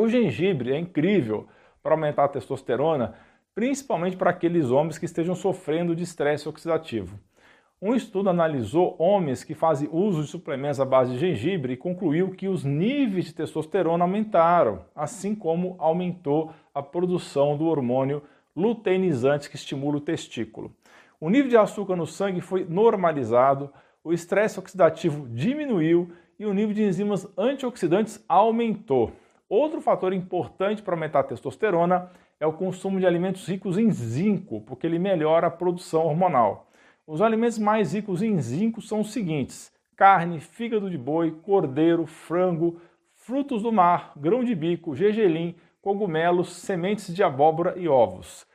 O gengibre é incrível para aumentar a testosterona, principalmente para aqueles homens que estejam sofrendo de estresse oxidativo. Um estudo analisou homens que fazem uso de suplementos à base de gengibre e concluiu que os níveis de testosterona aumentaram, assim como aumentou a produção do hormônio luteinizante que estimula o testículo. O nível de açúcar no sangue foi normalizado, o estresse oxidativo diminuiu e o nível de enzimas antioxidantes aumentou. Outro fator importante para aumentar a testosterona é o consumo de alimentos ricos em zinco, porque ele melhora a produção hormonal. Os alimentos mais ricos em zinco são os seguintes: carne, fígado de boi, cordeiro, frango, frutos do mar, grão de bico, gergelim, cogumelos, sementes de abóbora e ovos.